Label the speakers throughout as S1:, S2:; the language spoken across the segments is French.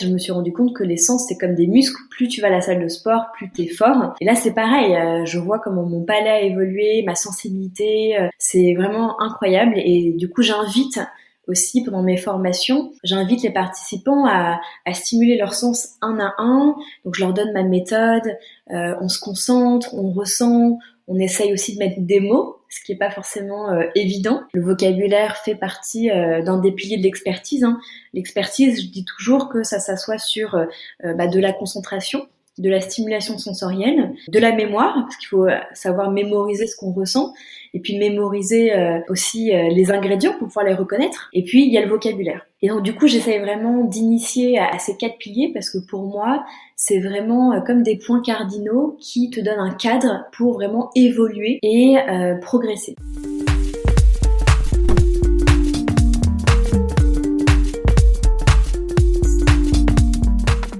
S1: je me suis rendu compte que les sens c'est comme des muscles. Plus tu vas à la salle de sport, plus t'es fort. Et là c'est pareil. Euh, je vois comment mon palais a évolué, ma sensibilité. Euh, c'est vraiment incroyable. Et du coup j'invite aussi pendant mes formations, j'invite les participants à, stimuler leur sens un à un. Donc je leur donne ma méthode, euh, on se concentre, on ressent, on essaye aussi de mettre des mots, ce qui n'est pas forcément euh, évident. Le vocabulaire fait partie euh, d'un des piliers de l'expertise. Hein. L'expertise, je dis toujours que ça s'assoit sur bah, de la concentration, de la stimulation sensorielle, de la mémoire, parce qu'il faut savoir mémoriser ce qu'on ressent, et puis mémoriser euh, aussi euh, les ingrédients pour pouvoir les reconnaître. Et puis il y a le vocabulaire. Et donc du coup, j'essaye vraiment d'initier à, ces quatre piliers parce que pour moi, c'est vraiment euh, comme des points cardinaux qui te donnent un cadre pour vraiment évoluer et progresser.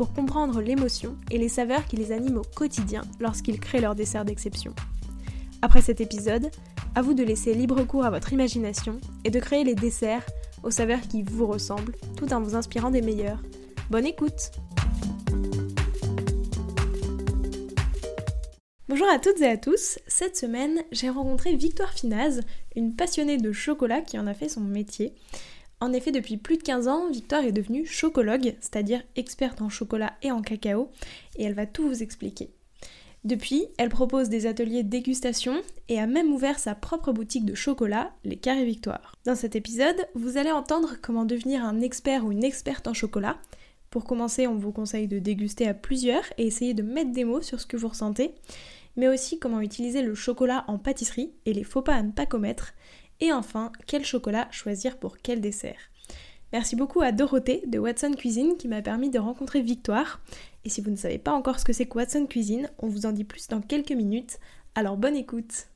S2: pour comprendre l'émotion et les saveurs qui les animent au quotidien lorsqu'ils créent leur dessert d'exception. Après cet épisode, à vous de laisser libre cours à votre imagination et de créer les desserts aux saveurs qui vous ressemblent, tout en vous inspirant des meilleurs. Bonne écoute Bonjour à toutes et à tous, cette semaine j'ai rencontré Victoire Finaz, une passionnée de chocolat qui en a fait son métier. En effet, depuis plus de 15 ans, Victoire est devenue chocologue, c'est-à-dire experte en chocolat et en cacao, et elle va tout vous expliquer. Depuis, elle propose des ateliers de dégustation et a même ouvert sa propre boutique de chocolat, les Carrés Victoire. Dans cet épisode, vous allez entendre comment devenir un expert ou une experte en chocolat. Pour commencer, on vous conseille de déguster à plusieurs et essayer de mettre des mots sur ce que vous ressentez, mais aussi comment utiliser le chocolat en pâtisserie et les faux pas à ne pas commettre. Et enfin, quel chocolat choisir pour quel dessert. Merci beaucoup à Dorothée de Watson Cuisine qui m'a permis de rencontrer Victoire. Et si vous ne savez pas encore ce que c'est que Watson Cuisine, on vous en dit plus dans quelques minutes. Alors bonne écoute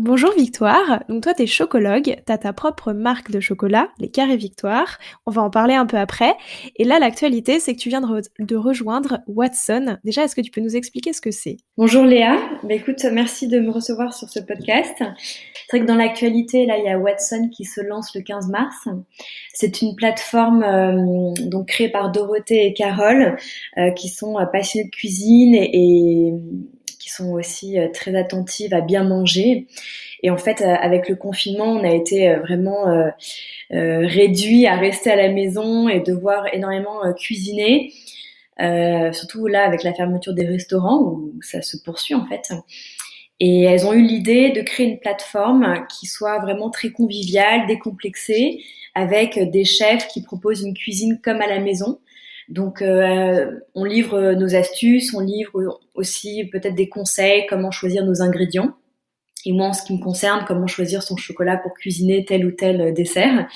S2: Bonjour Victoire, donc toi t'es chocologue, t'as ta propre marque de chocolat, les Carrés Victoire, on va en parler un peu après. Et là l'actualité c'est que tu viens de, rejoindre Watson. Déjà est-ce que tu peux nous expliquer ce que c'est?
S1: Bonjour Léa, bah, écoute merci de me recevoir sur ce podcast. C'est vrai que dans l'actualité là il y a Watson qui se lance le 15 mars. C'est une plateforme euh, donc créée par Dorothée et Carole euh, qui sont euh, passionnées de cuisine et sont aussi euh, très attentives à bien manger. Et en fait, euh, avec le confinement, on a été euh, vraiment réduit à rester à la maison et devoir énormément cuisiner. surtout là avec la fermeture des restaurants où ça se poursuit en fait. Et elles ont eu l'idée de créer une plateforme qui soit vraiment très conviviale, décomplexée, avec des chefs qui proposent une cuisine comme à la maison. Donc, euh, on livre nos astuces, on livre aussi peut-être des conseils, comment choisir nos ingrédients. Et moi, en ce qui me concerne, comment choisir son chocolat pour cuisiner tel ou tel dessert.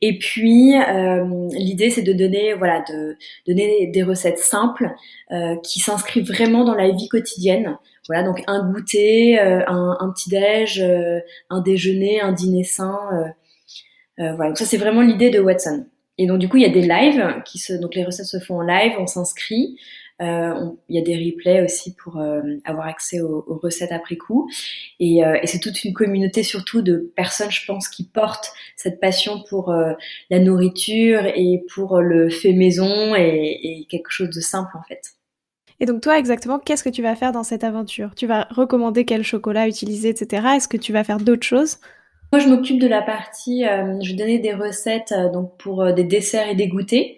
S1: Et puis, euh, l'idée, c'est de donner, voilà, de donner des recettes simples euh, qui s'inscrivent vraiment dans la vie quotidienne. Voilà, donc un goûter, un, un petit déj, un déjeuner, un dîner sain. voilà, donc ça, c'est vraiment l'idée de Watson. Et donc du coup, il y a des lives donc les recettes se font en live, on s'inscrit. Euh, il y a des replays aussi pour euh, avoir accès aux, recettes après coup. Et, euh, et c'est toute une communauté surtout de personnes, je pense, qui portent cette passion pour la nourriture et pour le fait maison et quelque chose de simple en fait.
S2: Et donc toi exactement, qu'est-ce que tu vas faire dans cette aventure? Tu vas recommander quel chocolat utiliser, etc. Est-ce que tu vas faire d'autres choses?
S1: Moi, je m'occupe de la partie, euh, je donner des recettes euh, donc pour euh, des desserts et des goûters.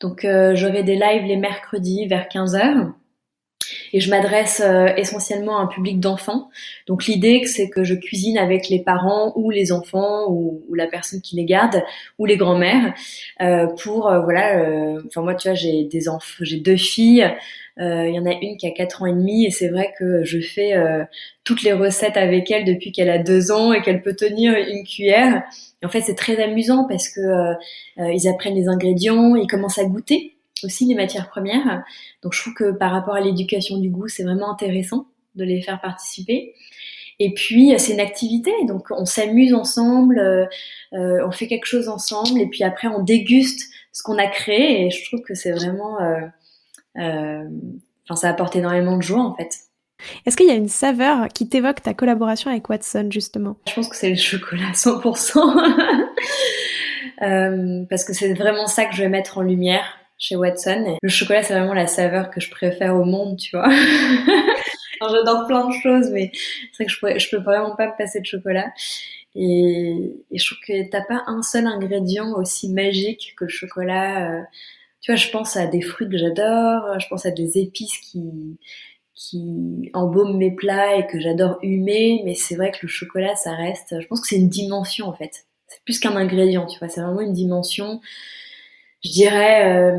S1: Donc, j'aurai des lives les mercredis vers 15h. Et je m'adresse euh, essentiellement à un public d'enfants. Donc l'idée, c'est que je cuisine avec les parents ou les enfants ou, la personne qui les garde ou les grands-mères euh, pour euh, voilà. Enfin moi, tu vois, j'ai des enfants, j'ai deux filles. Il y en a une qui a 4 ans et demi et c'est vrai que je fais toutes les recettes avec elle depuis qu'elle a deux ans et qu'elle peut tenir une cuillère. En fait, c'est très amusant parce que ils apprennent les ingrédients, ils commencent à goûter aussi les matières premières. Donc je trouve que par rapport à l'éducation du goût, c'est vraiment intéressant de les faire participer. Et puis c'est une activité, donc on s'amuse ensemble, euh, euh, on fait quelque chose ensemble, et puis après on déguste ce qu'on a créé, et je trouve que c'est vraiment, euh, enfin ça apporte énormément de joie en fait.
S2: Est-ce qu'il y a une saveur qui t'évoque ta collaboration avec Watson justement?
S1: Je pense que c'est le chocolat 100%. parce que c'est vraiment ça que je vais mettre en lumière chez Watson. le chocolat, c'est vraiment la saveur que je préfère au monde, tu vois. J'adore plein de choses, mais c'est vrai que je, pourrais, peux vraiment pas me passer de chocolat. Et, et je trouve que t'as pas un seul ingrédient aussi magique que le chocolat. Euh. Tu vois, je pense à des fruits que j'adore, je pense à des épices qui qui embaument mes plats et que j'adore humer, mais c'est vrai que le chocolat, ça reste. Je pense que c'est une dimension en fait. C'est plus qu'un ingrédient, tu vois. C'est vraiment une dimension je dirais euh,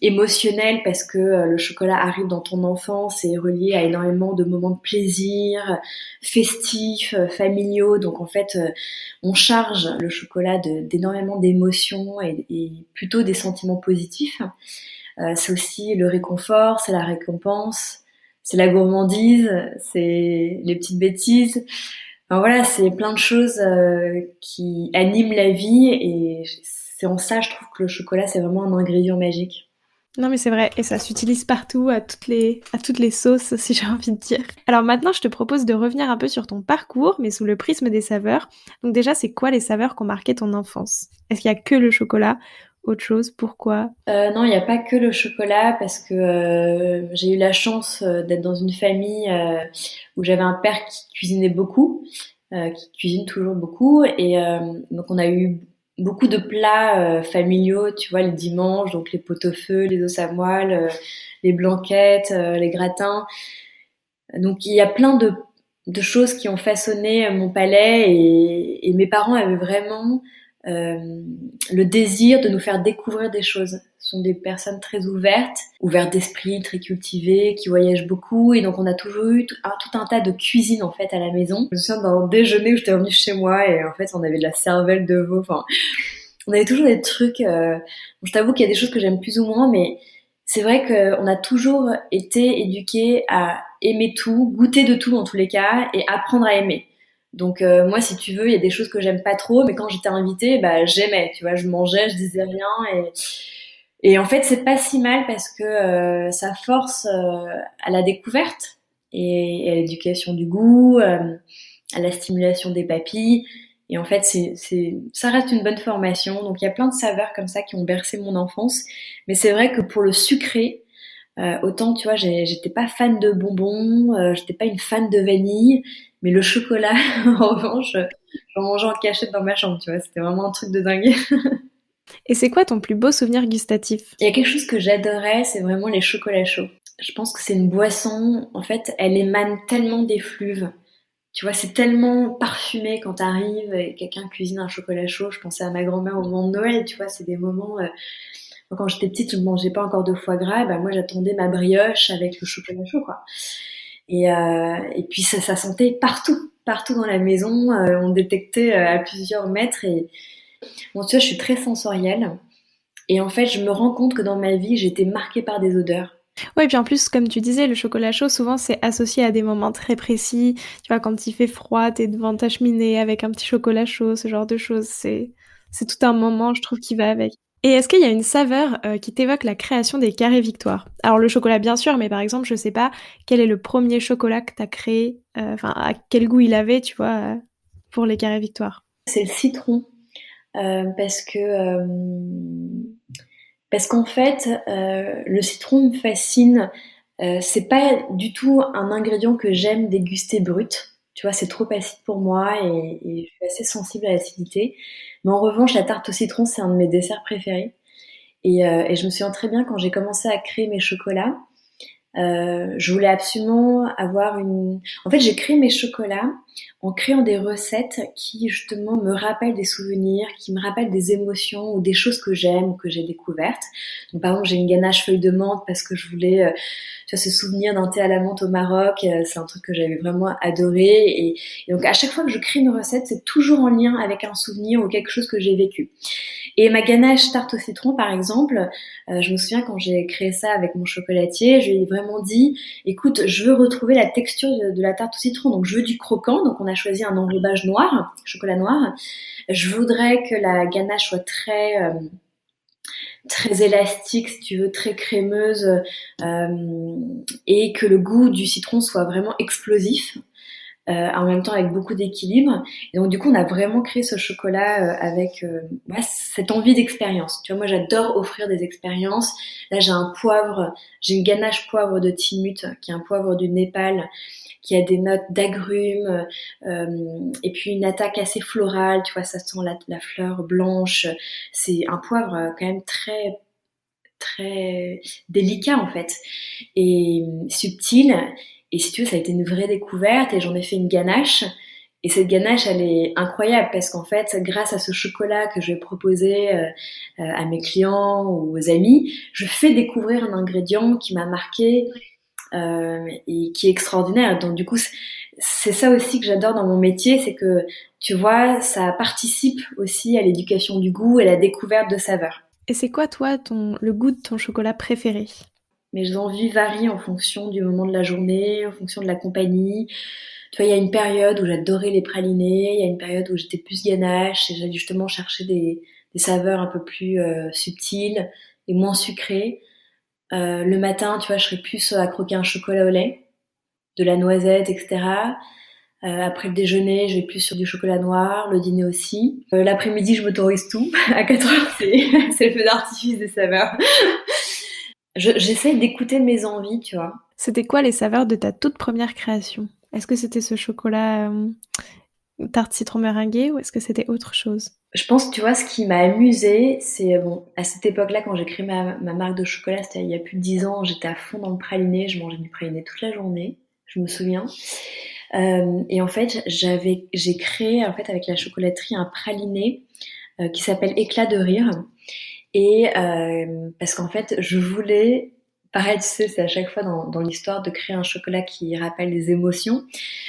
S1: émotionnel parce que euh, le chocolat arrive dans ton enfance et est relié à énormément de moments de plaisir, festifs, euh, familiaux. Donc en fait, on charge le chocolat d'énormément d'émotions et, plutôt des sentiments positifs. c'est aussi le réconfort, c'est la récompense, c'est la gourmandise, c'est les petites bêtises. Enfin, voilà, c'est plein de choses qui animent la vie et c'est en ça, je trouve que le chocolat, c'est vraiment un ingrédient magique.
S2: Non mais c'est vrai, et ça s'utilise partout, à toutes, les, à toutes les sauces, si j'ai envie de dire. Alors maintenant, je te propose de revenir un peu sur ton parcours, mais sous le prisme des saveurs. Donc déjà, c'est quoi les saveurs qui ont marqué ton enfance? Est-ce qu'il y a que le chocolat? Autre chose Pourquoi?
S1: Euh, Non, il n'y a pas que le chocolat parce que euh, j'ai eu la chance euh, d'être dans une famille où j'avais un père qui cuisinait beaucoup, qui cuisine toujours beaucoup, et donc on a eu beaucoup de plats euh, familiaux, tu vois, les dimanches, donc les pot-au-feu, les os à moelle, euh, les blanquettes, euh, les gratins. Donc il y a plein de, choses qui ont façonné mon palais et mes parents avaient vraiment le désir de nous faire découvrir des choses. Ce sont des personnes très ouvertes, ouvertes d'esprit, très cultivées, qui voyagent beaucoup. Et donc, on a toujours eu tout un, tas de cuisine, en fait, à la maison. Je me souviens d'un déjeuner où j'étais revenue chez moi et en fait, on avait de la cervelle de veau. Enfin, on avait toujours des trucs. Euh... je t'avoue qu'il y a des choses que j'aime plus ou moins, mais c'est vrai qu'on a toujours été éduqués à aimer tout, goûter de tout dans tous les cas et apprendre à aimer. Donc euh, moi, si tu veux, il y a des choses que j'aime pas trop, mais quand j'étais invitée, bah j'aimais. Tu vois, je mangeais, je disais rien et et en fait, c'est pas si mal parce que euh, ça force euh, à la découverte et, à l'éducation du goût, euh, à la stimulation des papilles. Et en fait, c'est, c'est, ça reste une bonne formation. Donc, il y a plein de saveurs comme ça qui ont bercé mon enfance. Mais c'est vrai que pour le sucré, autant, tu vois, j'étais pas fan de bonbons, j'étais pas une fan de vanille, mais le chocolat, en revanche, j'en mangeais en cachette dans ma chambre, tu vois. C'était vraiment un truc de dingue.
S2: Et c'est quoi ton plus beau souvenir gustatif?
S1: Il y a quelque chose que j'adorais, c'est vraiment les chocolats chauds. Je pense que c'est une boisson, en fait, elle émane tellement des fluves. Tu vois, c'est tellement parfumé quand t'arrives et quelqu'un cuisine un chocolat chaud. Je pensais à ma grand-mère au moment de Noël, tu vois, c'est des moments... Euh, quand j'étais petite, je ne mangeais pas encore de foie gras, bah moi j'attendais ma brioche avec le chocolat chaud, quoi. Et, euh, et puis ça, sentait partout, partout dans la maison. Euh, on détectait à plusieurs mètres Bon, tu vois, je suis très sensorielle. Et en fait, je me rends compte que dans ma vie, j'étais marquée par des odeurs.
S2: Ouais, et puis en plus, comme tu disais, le chocolat chaud, souvent, c'est associé à des moments très précis. Tu vois, quand il fait froid, t'es devant ta cheminée avec un petit chocolat chaud, ce genre de choses. C'est, c'est tout un moment, je trouve, qui va avec. Et est-ce qu'il y a une saveur euh, qui t'évoque la création des carrés victoire? Alors le chocolat bien sûr, mais par exemple, je sais pas quel est le premier chocolat que t'as créé, euh, enfin à quel goût il avait, tu vois, euh, pour les carrés victoire?
S1: C'est le citron. Parce que parce qu'en fait, le citron me fascine. c'est pas du tout un ingrédient que j'aime déguster brut. Tu vois, c'est trop acide pour moi et, je suis assez sensible à l'acidité. Mais en revanche, la tarte au citron, c'est un de mes desserts préférés. Et, et je me souviens très bien quand j'ai commencé à créer mes chocolats, Euh, je voulais absolument avoir une. En fait, j'ai créé mes chocolats en créant des recettes qui justement me rappellent des souvenirs, qui me rappellent des émotions ou des choses que j'aime ou que j'ai découvertes. Donc, par exemple, j'ai une ganache feuille de menthe parce que je voulais euh, tu vois, ce souvenir d'un thé à la menthe au Maroc. Euh, c'est un truc que j'avais vraiment adoré. Et, donc, à chaque fois que je crée une recette, c'est toujours en lien avec un souvenir ou quelque chose que j'ai vécu. Et ma ganache tarte au citron, par exemple, euh, je me souviens quand j'ai créé ça avec mon chocolatier, je lui ai vraiment dit, écoute, je veux retrouver la texture de, la tarte au citron, donc je veux du croquant, donc on a choisi un enrobage noir, chocolat noir. Je voudrais que la ganache soit très euh, très élastique, si tu veux, très crémeuse, euh, et que le goût du citron soit vraiment explosif. Euh, en même temps avec beaucoup d'équilibre. Donc du coup, on a vraiment créé ce chocolat euh, avec euh, cette envie d'expérience. Tu vois, moi j'adore offrir des expériences. Là, j'ai un poivre, j'ai une ganache poivre de Timut, qui est un poivre du Népal, qui a des notes d'agrumes, et puis une attaque assez florale. Tu vois, ça sent la, la fleur blanche. C'est un poivre quand même très très délicat en fait et subtil et si tu veux, ça a été une vraie découverte et j'en ai fait une ganache. Et cette ganache, elle est incroyable parce qu'en fait, grâce à ce chocolat que je vais proposer euh, euh, à mes clients ou aux amis, je fais découvrir un ingrédient qui m'a marqué euh, et qui est extraordinaire. Donc du coup, c'est ça aussi que j'adore dans mon métier, c'est que tu vois, ça participe aussi à l'éducation du goût et à la découverte de saveurs.
S2: Et c'est quoi toi ton le goût de ton chocolat préféré?
S1: Mes envies varient en fonction du moment de la journée, en fonction de la compagnie. Tu vois, il y a une période où j'adorais les pralinés, il y a une période où j'étais plus ganache et j'allais justement chercher des, des, saveurs un peu plus euh, subtiles et moins sucrées. Euh, le matin, tu vois, je serais plus à croquer un chocolat au lait, de la noisette, etc. Euh, après le déjeuner, je vais plus sur du chocolat noir, le dîner aussi. Euh, l'après-midi, je m'autorise tout. À 4 heures, c'est le feu d'artifice des saveurs. J'essaie d'écouter mes envies, tu vois.
S2: C'était quoi les saveurs de ta toute première création? Est-ce que c'était ce chocolat euh, tarte citron meringuée ou est-ce que c'était autre chose?
S1: Je pense, tu vois, ce qui m'a amusé, c'est bon, à cette époque-là, quand j'ai créé ma, marque de chocolat, c'était il y a plus de 10 ans, j'étais à fond dans le praliné, je mangeais du praliné toute la journée, je me souviens. Euh, et en fait, j'avais, j'ai créé en fait avec la chocolaterie un praliné euh, qui s'appelle Éclat de rire. Et euh, parce qu'en fait, je voulais, pareil, tu sais, c'est à chaque fois dans, dans l'histoire de créer un chocolat qui rappelle des émotions.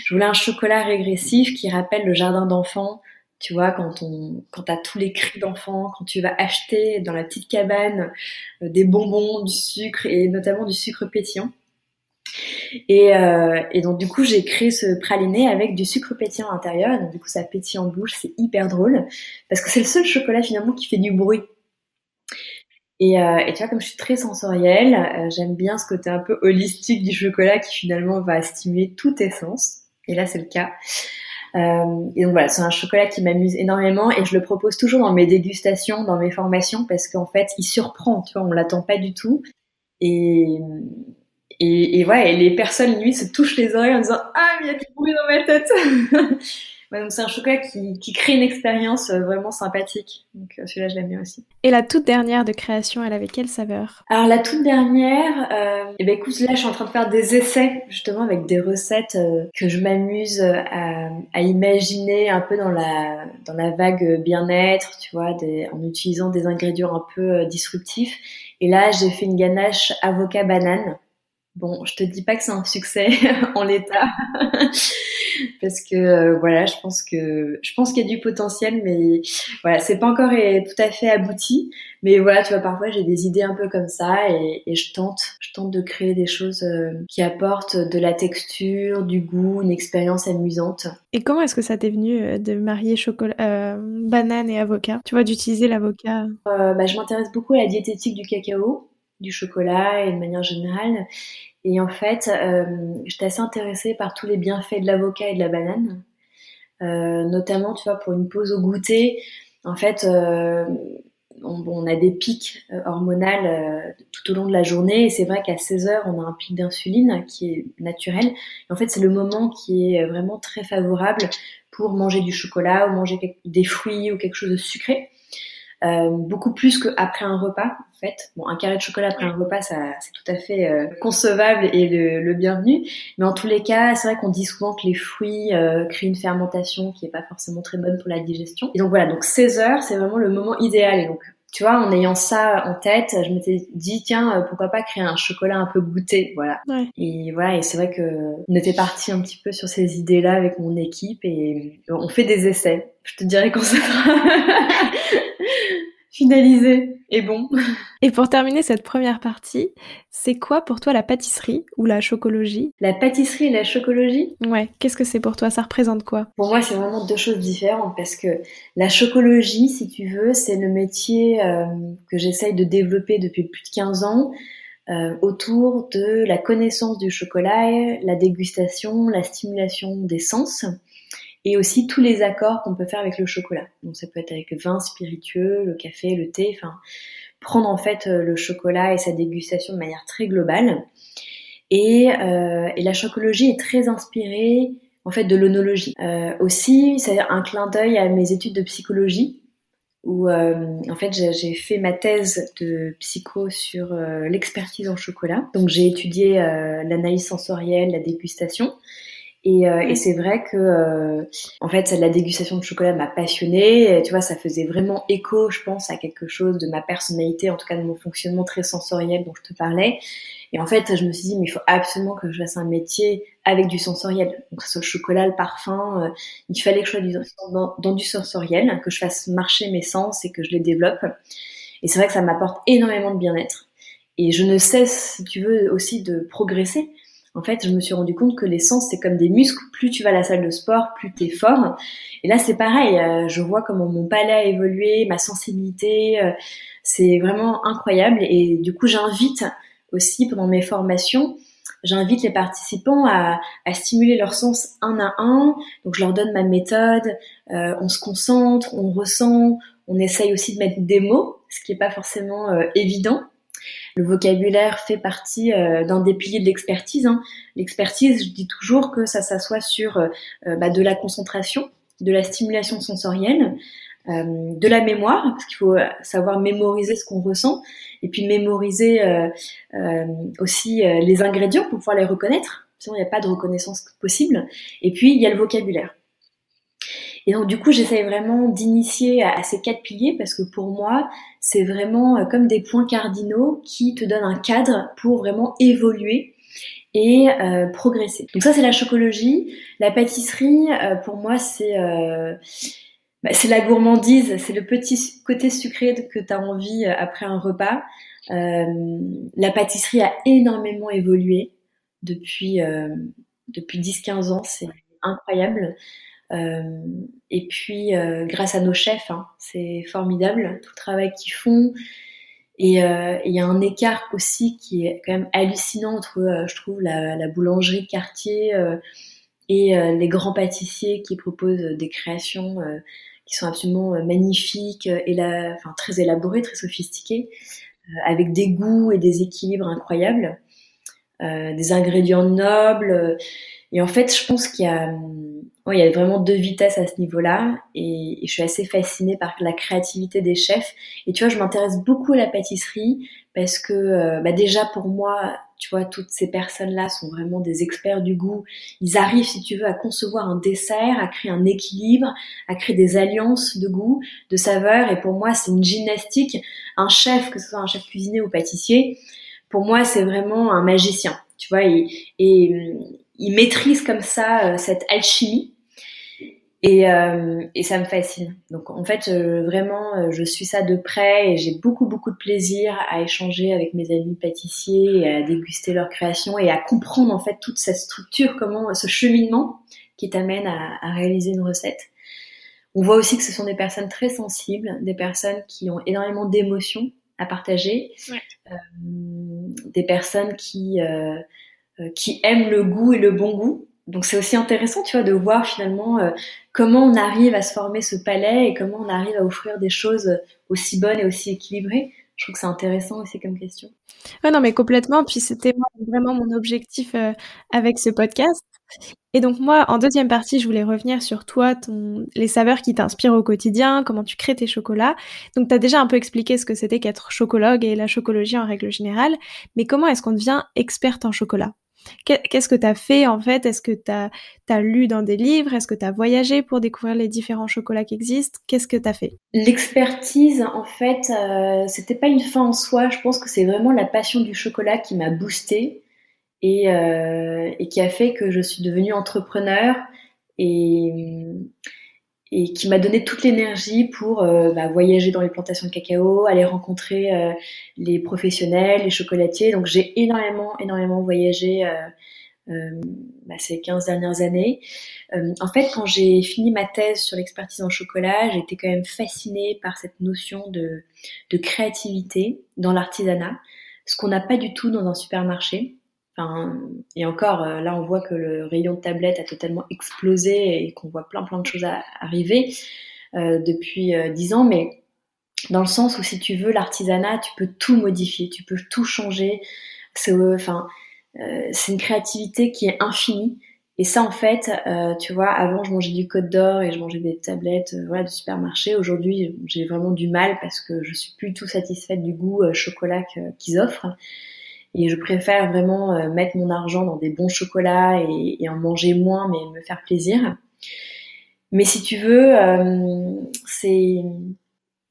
S1: Je voulais un chocolat régressif qui rappelle le jardin d'enfants. Tu vois, quand on, quand t'as tous les cris d'enfants, quand tu vas acheter dans la petite cabane euh, des bonbons, du sucre et notamment du sucre pétillant. Et, euh, et, donc du coup j'ai créé ce praliné avec du sucre pétillant à l'intérieur. Donc du coup ça pétille en bouche, c'est hyper drôle parce que c'est le seul chocolat finalement qui fait du bruit. Et, euh, et, tu vois, comme je suis très sensorielle, euh, j'aime bien ce côté un peu holistique du chocolat qui finalement va stimuler tous tes sens. Et là, c'est le cas. Euh, et donc voilà, c'est un chocolat qui m'amuse énormément et je le propose toujours dans mes dégustations, dans mes formations, parce qu'en fait, il surprend. Tu vois, on l'attend pas du tout. Et, et, et ouais, les personnes lui se touchent les oreilles en disant ah, mais il y a du bruit dans ma tête. donc c'est un chocolat qui, qui, crée une expérience euh, vraiment sympathique. Donc euh, celui-là, je l'aime bien aussi.
S2: Et la toute dernière de création, elle avait quelle saveur?
S1: Alors la toute dernière, euh, eh ben écoute, là je suis en train de faire des essais justement avec des recettes euh, que je m'amuse à, à, imaginer un peu dans la dans la vague bien-être, tu vois, des, en utilisant des ingrédients un peu disruptifs. Et là, j'ai fait une ganache avocat banane. Bon, je te dis pas que c'est un succès en l'état, parce que euh, voilà, je pense que je pense qu'il y a du potentiel, mais voilà, c'est pas encore tout à fait abouti. Mais voilà, tu vois, parfois j'ai des idées un peu comme ça et, et, je tente, je tente de créer des choses euh, qui apportent de la texture, du goût, une expérience amusante.
S2: Et comment est-ce que ça t'est venu euh, de marier chocolat, banane et avocat? Tu vois, d'utiliser l'avocat
S1: bah, Je m'intéresse beaucoup à la diététique du cacao du chocolat et de manière générale. Et en fait, euh, j'étais assez intéressée par tous les bienfaits de l'avocat et de la banane. Euh, notamment, tu vois, pour une pause au goûter, en fait, euh, on, on, a des pics hormonales tout au long de la journée. Et c'est vrai qu'à 16 heures, on a un pic d'insuline qui est naturel. Et en fait, c'est le moment qui est vraiment très favorable pour manger du chocolat ou manger des fruits ou quelque chose de sucré. euh, beaucoup plus qu'après un repas fait. Bon, un carré de chocolat après un repas, ça c'est tout à fait euh, concevable et le, le, bienvenu. Mais en tous les cas, c'est vrai qu'on dit souvent que les fruits euh, créent une fermentation qui est pas forcément très bonne pour la digestion. Et donc voilà, donc 16 heures, c'est vraiment le moment idéal. Et donc tu vois, en ayant ça en tête, je m'étais dit tiens, euh, pourquoi pas créer un chocolat un peu goûté, voilà. Et voilà, et c'est vrai que on était parti un petit peu sur ces idées-là avec mon équipe et on fait des essais. Je te dirais qu'on sera finalisé et bon.
S2: Et pour terminer cette première partie, c'est quoi pour toi la pâtisserie ou la chocologie?
S1: La pâtisserie et la chocologie?
S2: Ouais, qu'est-ce que c'est pour toi? Ça représente quoi?
S1: Pour moi, c'est vraiment deux choses différentes parce que la chocologie, si tu veux, c'est le métier euh, que j'essaye de développer depuis plus de 15 ans. Euh, autour de la connaissance du chocolat, la dégustation, la stimulation des sens et aussi tous les accords qu'on peut faire avec le chocolat. Donc ça peut être avec le vin spiritueux, le café, le thé, enfin prendre en fait euh, le chocolat et sa dégustation de manière très globale. Et, euh, la chocologie est très inspirée en fait de l'onologie. Euh, aussi, c'est un clin d'œil à mes études de psychologie où en fait j'ai fait ma thèse de psycho sur l'expertise en chocolat. Donc j'ai étudié l'analyse sensorielle, la dégustation. Et, euh, et c'est vrai que, euh, en fait, la dégustation de chocolat m'a passionnée. Tu vois, ça faisait vraiment écho, je pense, à quelque chose de ma personnalité, en tout cas de mon fonctionnement très sensoriel dont je te parlais. Et en fait, je me suis dit, mais il faut absolument que je fasse un métier avec du sensoriel. Donc, ce soit le chocolat, le parfum, euh, il fallait que je sois dans, dans, du sensoriel, que je fasse marcher mes sens et que je les développe. Et c'est vrai que ça m'apporte énormément de bien-être. Et je ne cesse, si tu veux, aussi de progresser en fait, je me suis rendu compte que les sens, c'est comme des muscles. Plus tu vas à la salle de sport, plus tu es fort. Et là, c'est pareil. Euh, je vois comment mon palais a évolué, ma sensibilité. Euh, c'est vraiment incroyable. Et du coup, j'invite aussi pendant mes formations, j'invite les participants à, stimuler leurs sens un à un. Donc, je leur donne ma méthode. Euh, on se concentre, on ressent. On essaye aussi de mettre des mots, ce qui n'est pas forcément évident le vocabulaire fait partie euh, d'un des piliers de l'expertise. Hein. L'expertise, je dis toujours que ça s'assoit sur euh, euh, bah, de la concentration, de la stimulation sensorielle, de la mémoire, parce qu'il faut savoir mémoriser ce qu'on ressent, et puis mémoriser aussi les ingrédients pour pouvoir les reconnaître. Sinon, il n'y a pas de reconnaissance possible. Et puis, il y a le vocabulaire. Et donc du coup, j'essaye vraiment d'initier à, ces quatre piliers parce que pour moi, c'est vraiment euh, comme des points cardinaux qui te donnent un cadre pour vraiment évoluer et euh, progresser. Donc ça, c'est la chocologie. La pâtisserie, euh, pour moi, c'est bah, c'est la gourmandise, c'est le petit côté sucré que tu as envie après un repas. la pâtisserie a énormément évolué depuis depuis 10-15 ans, c'est incroyable. Euh, et puis, euh, grâce à nos chefs, hein, c'est formidable tout le travail qu'ils font. Et euh, il y a un écart aussi qui est quand même hallucinant entre, je trouve, la, la, boulangerie quartier et les grands pâtissiers qui proposent des créations qui sont absolument magnifiques et très élaborées, très sophistiquées, avec des goûts et des équilibres incroyables, des ingrédients nobles. Et en fait, je pense qu'il y a il y a vraiment deux vitesses à ce niveau-là et, je suis assez fascinée par la créativité des chefs. Et tu vois, je m'intéresse beaucoup à la pâtisserie parce que euh, bah déjà pour moi, tu vois, toutes ces personnes-là sont vraiment des experts du goût. Ils arrivent, si tu veux, à concevoir un dessert, à créer un équilibre, à créer des alliances de goût, de saveurs. Et pour moi, c'est une gymnastique. Un chef, que ce soit un chef cuisinier ou pâtissier, pour moi, c'est vraiment un magicien. Tu vois, et, et il maîtrise comme ça euh, cette alchimie et, euh, et, ça me fascine. Donc en fait, euh, vraiment, euh, je suis ça de près et j'ai beaucoup beaucoup de plaisir à échanger avec mes amis pâtissiers et à déguster leurs créations et à comprendre en fait toute cette structure, comment ce cheminement qui t'amène à, à, réaliser une recette. On voit aussi que ce sont des personnes très sensibles, des personnes qui ont énormément d'émotions à partager, ouais. des personnes qui qui aiment le goût et le bon goût donc c'est aussi intéressant, tu vois, de voir finalement euh, comment on arrive à se former ce palais et comment on arrive à offrir des choses aussi bonnes et aussi équilibrées. Je trouve que c'est intéressant aussi comme question.
S2: Ouais, non, mais complètement. Puis c'était vraiment mon objectif euh, avec ce podcast. Et donc moi, en deuxième partie, je voulais revenir sur toi, les saveurs qui t'inspirent au quotidien, comment tu crées tes chocolats. Donc tu as déjà un peu expliqué ce que c'était qu'être chocologue et la chocologie en règle générale, mais comment est-ce qu'on devient experte en chocolat? Qu'est-ce que tu as fait en fait? Est-ce que tu as, lu dans des livres? Est-ce que tu as voyagé pour découvrir les différents chocolats qui existent? Qu'est-ce que tu as fait?
S1: L'expertise, en fait, euh, c'était pas une fin en soi. Je pense que c'est vraiment la passion du chocolat qui m'a boostée et, euh, et, qui a fait que je suis devenue entrepreneur. Et, et qui m'a donné toute l'énergie pour euh, bah, voyager dans les plantations de cacao, aller rencontrer euh, les professionnels, les chocolatiers. Donc j'ai énormément, énormément voyagé euh, euh bah, ces 15 dernières années. en fait, quand j'ai fini ma thèse sur l'expertise en chocolat, j'étais quand même fascinée par cette notion de, de créativité dans l'artisanat, ce qu'on n'a pas du tout dans un supermarché et encore, euh, là, on voit que le rayon de tablette a totalement explosé et qu'on voit plein plein de choses arriver euh, depuis euh, dix ans. Mais dans le sens où, si tu veux, l'artisanat, tu peux tout modifier, tu peux tout changer. C'est, enfin, une créativité qui est infinie. Et ça, en fait, tu vois, avant, je mangeais du Côte d'Or et je mangeais des tablettes voilà, de supermarché. Aujourd'hui, j'ai vraiment du mal parce que je suis plus tout satisfaite du goût chocolat qu'ils offrent. Et je préfère vraiment euh, mettre mon argent dans des bons chocolats et, en manger moins, mais me faire plaisir. Mais si tu veux, euh, c'est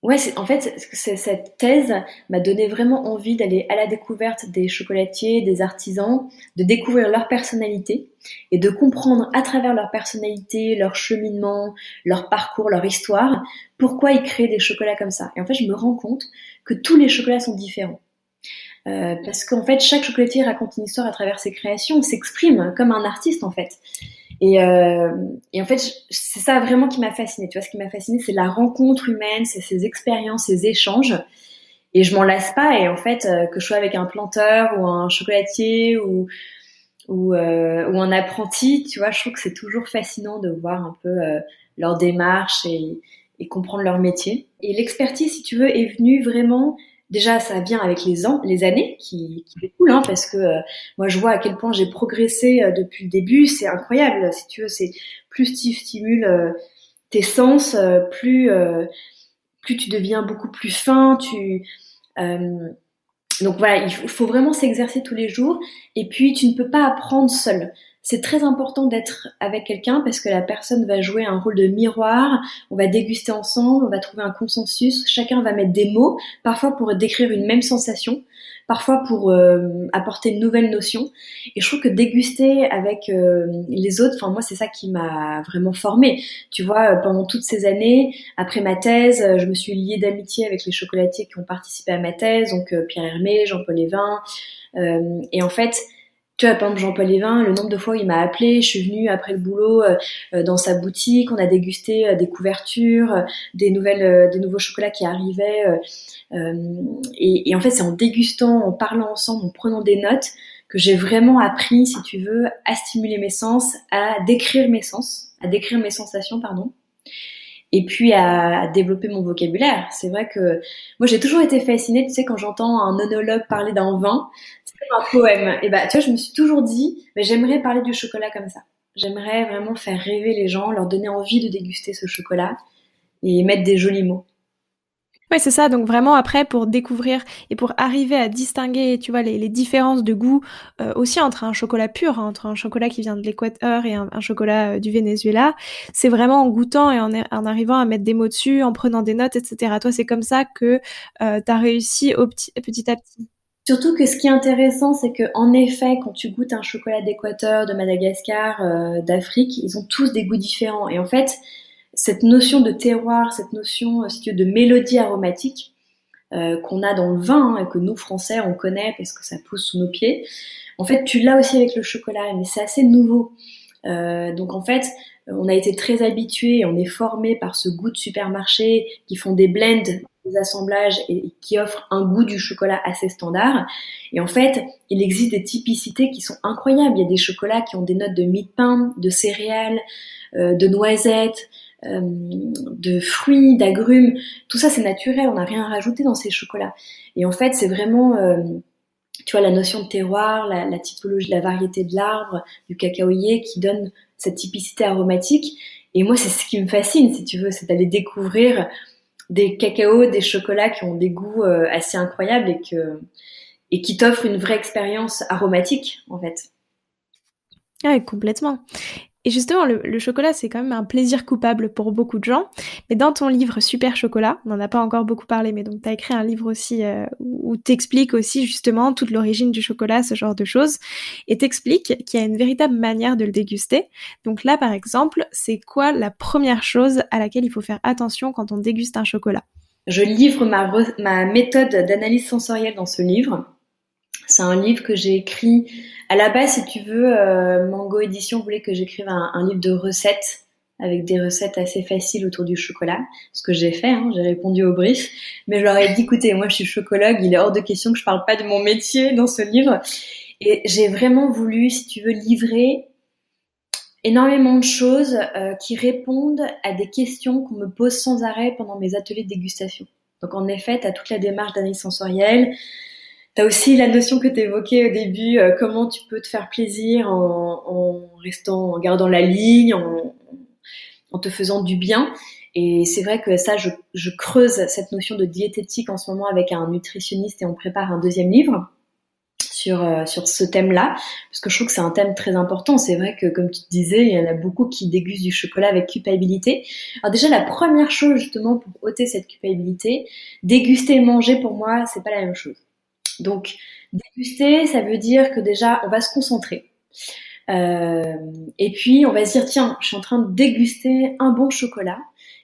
S1: Ouais, en fait, cette thèse m'a donné vraiment envie d'aller à la découverte des chocolatiers, des artisans, de découvrir leur personnalité et de comprendre à travers leur personnalité, leur cheminement, leur parcours, leur histoire, pourquoi ils créent des chocolats comme ça. Et en fait, je me rends compte que tous les chocolats sont différents. Euh, parce qu'en fait, chaque chocolatier raconte une histoire à travers ses créations, s'exprime comme un artiste en fait. Et, euh, et en fait, c'est ça vraiment qui m'a fasciné. Tu vois, ce qui m'a fasciné, c'est la rencontre humaine, c'est ces expériences, ces échanges. Et je m'en lasse pas. Et en fait, euh, que je sois avec un planteur ou un chocolatier ou ou, un apprenti, tu vois, je trouve que c'est toujours fascinant de voir un peu leur démarche et comprendre leur métier. Et l'expertise, si tu veux, est venue vraiment déjà ça vient avec les ans, les années qui, qui cool, hein, parce que euh, moi je vois à quel point j'ai progressé euh, depuis le début, c'est incroyable. Si tu veux, c'est plus tu stimules euh, tes sens, plus plus tu deviens beaucoup plus fin. Tu donc voilà, il faut vraiment s'exercer tous les jours. Et puis tu ne peux pas apprendre seul c'est très important d'être avec quelqu'un parce que la personne va jouer un rôle de miroir, on va déguster ensemble, on va trouver un consensus, chacun va mettre des mots, parfois pour décrire une même sensation, parfois pour euh, apporter une nouvelle notion. Et je trouve que déguster avec euh, les autres, enfin moi c'est ça qui m'a vraiment formée. Tu vois, euh, pendant toutes ces années, après ma thèse, je me suis liée d'amitié avec les chocolatiers qui ont participé à ma thèse, donc Pierre Hermé, Jean-Paul Evin. et en fait, tu vois, par exemple, Jean-Paul Lévin, le nombre de fois où il m'a appelé, je suis venue après le boulot euh, euh, dans sa boutique, on a dégusté euh, des couvertures, des nouvelles, des nouveaux chocolats qui arrivaient. Et, et, en fait, c'est en dégustant, en parlant ensemble, en prenant des notes, que j'ai vraiment appris, si tu veux, à stimuler mes sens, à décrire mes sens, à décrire mes sensations, pardon et puis à, développer mon vocabulaire. C'est vrai que moi j'ai toujours été fascinée, tu sais, quand j'entends un onologue parler d'un vin, c'est comme un poème. Et bah tu vois, je me suis toujours dit, mais j'aimerais parler du chocolat comme ça. J'aimerais vraiment faire rêver les gens, leur donner envie de déguster ce chocolat et mettre des jolis mots.
S2: Oui, c'est ça. Donc vraiment après, pour découvrir et pour arriver à distinguer, tu vois, les, différences de goût euh, aussi entre un chocolat pur, hein, entre un chocolat qui vient de l'Équateur et un, chocolat euh, du Venezuela, c'est vraiment en goûtant et en, en, arrivant à mettre des mots dessus, en prenant des notes, etc. Toi, c'est comme ça que euh, tu as réussi au petit, petit à petit.
S1: Surtout que ce qui est intéressant, c'est que en effet, quand tu goûtes un chocolat d'Équateur, de Madagascar, d'Afrique, ils ont tous des goûts différents. Et en fait, cette notion de terroir, cette notion euh, de mélodie aromatique euh, qu'on a dans le vin hein, et que nous Français on connaît parce que ça pousse sous nos pieds. En fait, tu l'as aussi avec le chocolat, mais c'est assez nouveau. Euh, donc en fait, on a été très habitués, on est formé par ce goût de supermarché qui font des blends, des assemblages et qui offrent un goût du chocolat assez standard. Et en fait, il existe des typicités qui sont incroyables. Il y a des chocolats qui ont des notes de mie de pain, de céréales, de noisettes, euh, de fruits, d'agrumes, tout ça c'est naturel, on n'a rien à rajouter dans ces chocolats. Et en fait, c'est vraiment, euh, tu vois, la notion de terroir, la, la typologie, la variété de l'arbre, du cacaoyer qui donne cette typicité aromatique. Et moi, c'est ce qui me fascine, si tu veux, c'est d'aller découvrir des cacaos, des chocolats qui ont des goûts euh, assez incroyables et que et qui t'offrent une vraie expérience aromatique, en fait.
S2: Ouais, complètement. Et justement, le, chocolat, c'est quand même un plaisir coupable pour beaucoup de gens. Mais dans ton livre Super Chocolat, on n'en a pas encore beaucoup parlé, mais donc tu as écrit un livre aussi euh, où tu expliques aussi justement toute l'origine du chocolat, ce genre de choses. Et t'expliques qu'il y a une véritable manière de le déguster. Donc là, par exemple, c'est quoi la première chose à laquelle il faut faire attention quand on déguste un chocolat?
S1: Je livre ma méthode d'analyse sensorielle dans ce livre. C'est un livre que j'ai écrit. À la base, si tu veux, euh, Mango Édition voulait que j'écrive un, livre de recettes avec des recettes assez faciles autour du chocolat, ce que j'ai fait, hein, j'ai répondu au brief, mais je leur ai dit, écoutez, moi je suis chocologue, il est hors de question que je parle pas de mon métier dans ce livre, et j'ai vraiment voulu, si tu veux, livrer énormément de choses euh, qui répondent à des questions qu'on me pose sans arrêt pendant mes ateliers de dégustation. Donc en effet, tu as toute la démarche d'analyse sensorielle, T'as aussi la notion que tu évoquais au début, euh, comment tu peux te faire plaisir en, restant, en gardant la ligne, en, te faisant du bien. Et c'est vrai que ça, je, creuse cette notion de diététique en ce moment avec un nutritionniste et on prépare un deuxième livre sur, euh, sur ce thème-là, parce que je trouve que c'est un thème très important. C'est vrai que, comme tu te disais, il y en a beaucoup qui dégustent du chocolat avec culpabilité. Alors déjà, la première chose justement pour ôter cette culpabilité, déguster et manger, pour moi, c'est pas la même chose. Donc, déguster, ça veut dire que déjà, on va se concentrer. Euh, et puis, on va se dire, tiens, je suis en train de déguster un bon chocolat.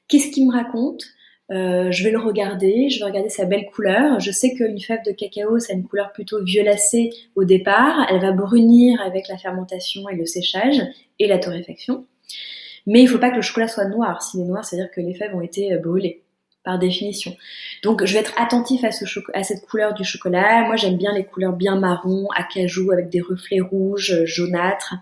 S1: Qu'est-ce qu'il me raconte? Euh, Je vais le regarder, je vais regarder sa belle couleur. Je sais qu'une fève de cacao, ça a une couleur plutôt violacée au départ. Elle va brunir avec la fermentation et le séchage et la torréfaction. Mais il ne faut pas que le chocolat soit noir. S'il est noir, c'est-à-dire que les fèves ont été brûlées par définition. Donc je vais être attentif à, ce à cette couleur du chocolat. Moi j'aime bien les couleurs bien marron, acajou avec des reflets rouges, euh, jaunâtres.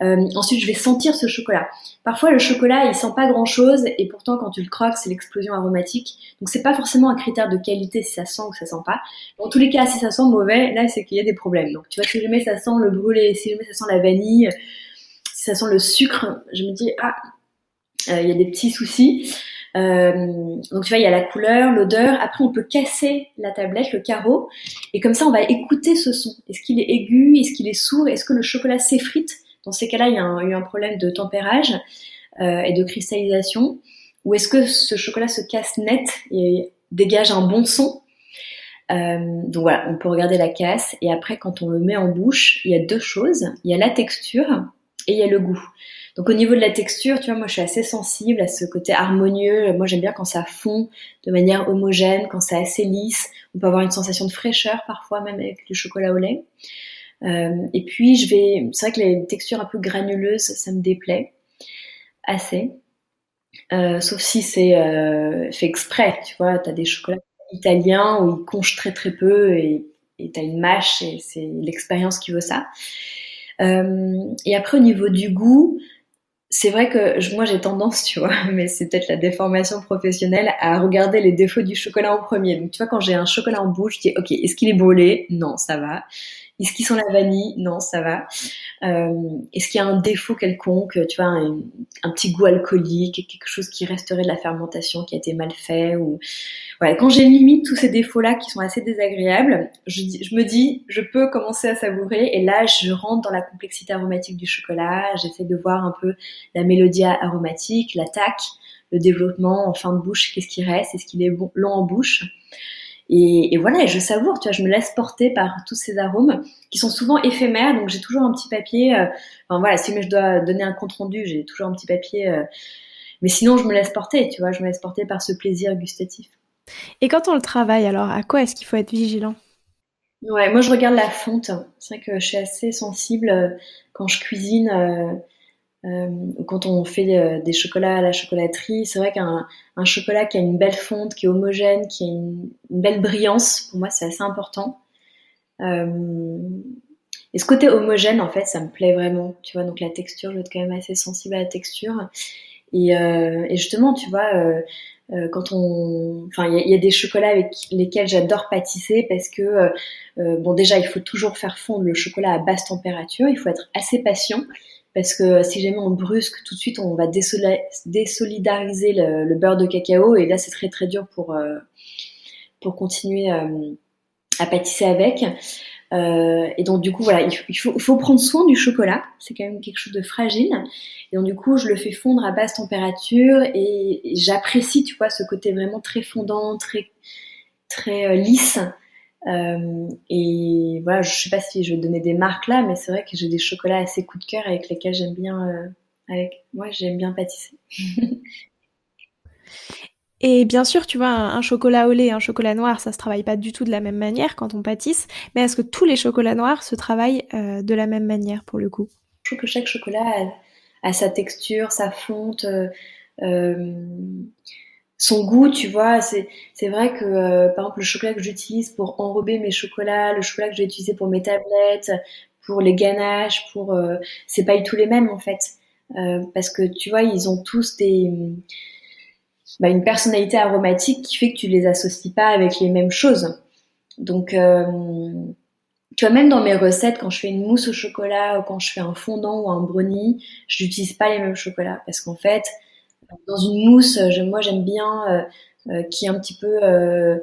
S1: Euh, ensuite je vais sentir ce chocolat. Parfois le chocolat il sent pas grand chose et pourtant quand tu le croques c'est l'explosion aromatique. Donc c'est pas forcément un critère de qualité si ça sent ou ça sent pas. Dans tous les cas si ça sent mauvais là c'est qu'il y a des problèmes. Donc tu vois si jamais ça sent le brûlé, si jamais ça sent la vanille, si ça sent le sucre, je me dis ah euh, il y a des petits soucis. Euh, donc tu vois, il y a la couleur, l'odeur. Après, on peut casser la tablette, le carreau, et comme ça, on va écouter ce son. Est-ce qu'il est aigu? Est-ce qu'il est sourd? Est-ce que le chocolat s'effrite? Dans ces cas-là, il y a eu un problème de tempérage euh, et de cristallisation. Ou est-ce que ce chocolat se casse net et dégage un bon son? Euh, donc voilà, on peut regarder la casse et après quand on le met en bouche, il y a deux choses. Il y a la texture et il y a le goût. Donc au niveau de la texture, tu vois, moi je suis assez sensible à ce côté harmonieux. Moi j'aime bien quand ça fond de manière homogène, quand c'est assez lisse. On peut avoir une sensation de fraîcheur parfois même avec du chocolat au lait. Euh, et puis je vais, c'est vrai que les textures un peu granuleuses, ça me déplaît assez. Euh, sauf si c'est euh, fait exprès, tu vois, t'as des chocolats italiens où ils conchent très très peu et t'as une mâche et c'est l'expérience qui veut ça. et après au niveau du goût, c'est vrai que moi j'ai tendance, tu vois, mais c'est peut-être la déformation professionnelle à regarder les défauts du chocolat en premier. Donc tu vois, quand j'ai un chocolat en bouche, je dis ok, est-ce qu'il est brûlé? Non, ça va. Est-ce qu'ils sont la vanille? Non, ça va. Euh, Est-ce qu'il y a un défaut quelconque Tu vois, un, petit goût alcoolique, quelque chose qui resterait de la fermentation qui a été mal fait ou voilà. Quand j'ai limite tous ces défauts-là qui sont assez désagréables, je, je me dis, je peux commencer à savourer et là, je rentre dans la complexité aromatique du chocolat. J'essaie de voir un peu la mélodie aromatique, l'attaque, le développement en fin de bouche. Qu'est-ce qui reste? Est-ce qu'il est bon, long en bouche? Et, voilà, et je savoure, tu vois, je me laisse porter par tous ces arômes qui sont souvent éphémères, donc j'ai toujours un petit papier. Euh, enfin voilà, si je dois donner un compte rendu, j'ai toujours un petit papier. Euh, mais sinon, je me laisse porter, tu vois, je me laisse porter par ce plaisir gustatif.
S2: Et quand on le travaille, alors, à quoi est-ce qu'il faut être vigilant?
S1: Ouais, moi je regarde la fonte. C'est vrai que je suis assez sensible euh, quand je cuisine. Euh, quand on fait euh, des chocolats à la chocolaterie, c'est vrai qu'un un chocolat qui a une belle fonte, qui est homogène, qui a une, belle brillance, pour moi c'est assez important. Euh, et ce côté homogène, en fait, ça me plaît vraiment. Tu vois, donc la texture, je vais être quand même assez sensible à la texture. Et, euh, et justement, tu vois, euh, quand on, enfin, il y, a des chocolats avec lesquels j'adore pâtisser parce que, bon, déjà, il faut toujours faire fondre le chocolat à basse température. Il faut être assez patient parce que si jamais on brusque tout de suite, on va désolidariser le, beurre de cacao et là, c'est très très dur pour pour continuer à pâtisser avec. Euh, et donc du coup voilà, il faut, faut, prendre soin du chocolat, c'est quand même quelque chose de fragile. Et donc du coup je le fais fondre à basse température et, j'apprécie tu vois ce côté vraiment très fondant, très très euh, lisse. Euh, et voilà, je sais pas si je vais donner des marques là, mais c'est vrai que j'ai des chocolats assez coup de cœur avec lesquels j'aime bien, euh, avec moi j'aime bien pâtisser.
S2: Et bien sûr, tu vois, un, chocolat au lait, un chocolat noir, ça se travaille pas du tout de la même manière quand on pâtisse. Mais est-ce que tous les chocolats noirs se travaillent euh, de la même manière pour le coup?
S1: Je trouve que chaque chocolat a, sa texture, sa fonte, euh, son goût, tu vois. C'est, vrai que, par exemple, le chocolat que j'utilise pour enrober mes chocolats, le chocolat que j'ai utilisé pour mes tablettes, pour les ganaches, pour, c'est pas du tout les mêmes en fait. parce que tu vois, ils ont tous des bah, une personnalité aromatique qui fait que tu les associes pas avec les mêmes choses. Donc, euh, tu vois, même dans mes recettes, quand je fais une mousse au chocolat ou quand je fais un fondant ou un brownie, je n'utilise pas les mêmes chocolats parce qu'en fait, dans une mousse, moi j'aime bien euh, euh, qui est un petit peu euh,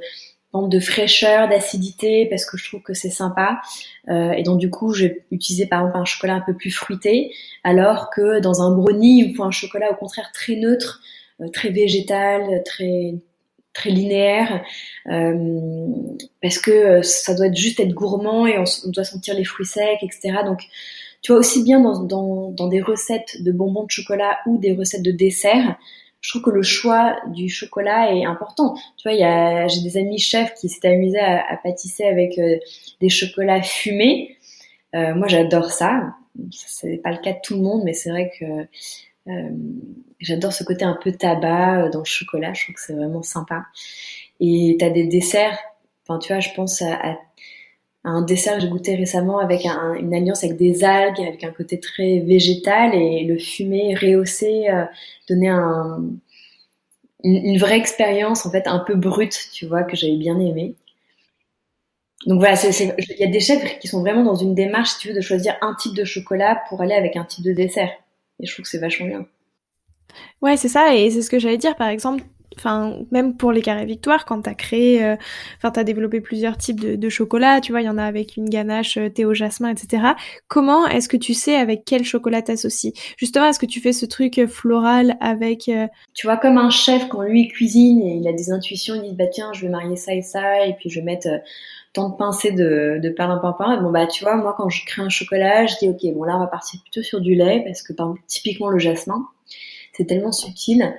S1: de fraîcheur, d'acidité parce que je trouve que c'est sympa. Euh, et donc du coup, je vais utiliser par exemple un chocolat un peu plus fruité, alors que dans un brownie, faut un chocolat au contraire très neutre euh, très végétal, très très linéaire, euh, parce que euh, ça doit juste être gourmand et on, doit sentir les fruits secs, etc. Donc, tu vois, aussi bien dans, des recettes de bonbons de chocolat ou des recettes de dessert, je trouve que le choix du chocolat est important. Tu vois, j'ai des amis chefs qui s'étaient amusés à, pâtisser avec des chocolats fumés. Euh, moi, j'adore ça. C'est pas le cas de tout le monde, mais c'est vrai que euh, j'adore ce côté un peu tabac euh, dans le chocolat, je trouve que c'est vraiment sympa. Et tu as des desserts, enfin tu vois, je pense à, un dessert que j'ai goûté récemment avec une alliance avec des algues, avec un côté très végétal et le fumé rehaussé euh, donnait un, une, vraie expérience en fait un peu brute, tu vois, que j'avais bien aimé. Donc voilà, il y a des chefs qui sont vraiment dans une démarche, si tu veux, de choisir un type de chocolat pour aller avec un type de dessert. Et je trouve que c'est vachement bien.
S2: Ouais, c'est ça, et c'est ce que j'allais dire, par exemple, enfin, même pour les carrés victoires, quand t'as créé, euh, enfin, t'as développé plusieurs types de, chocolat, tu vois, il y en a avec une ganache, euh, thé au jasmin, etc. Comment est-ce que tu sais avec quel chocolat t'associes? Justement, est-ce que tu fais ce truc euh, floral avec...
S1: Tu vois, comme un chef, quand lui cuisine et il a des intuitions, il dit, bah tiens, je vais marier ça et ça, et puis je vais mettre tant de pincées de, de perlimpinpin. Bon bah tu vois, moi quand je crée un chocolat, je dis ok, bon là on va partir plutôt sur du lait parce que par exemple, typiquement le jasmin, c'est tellement subtil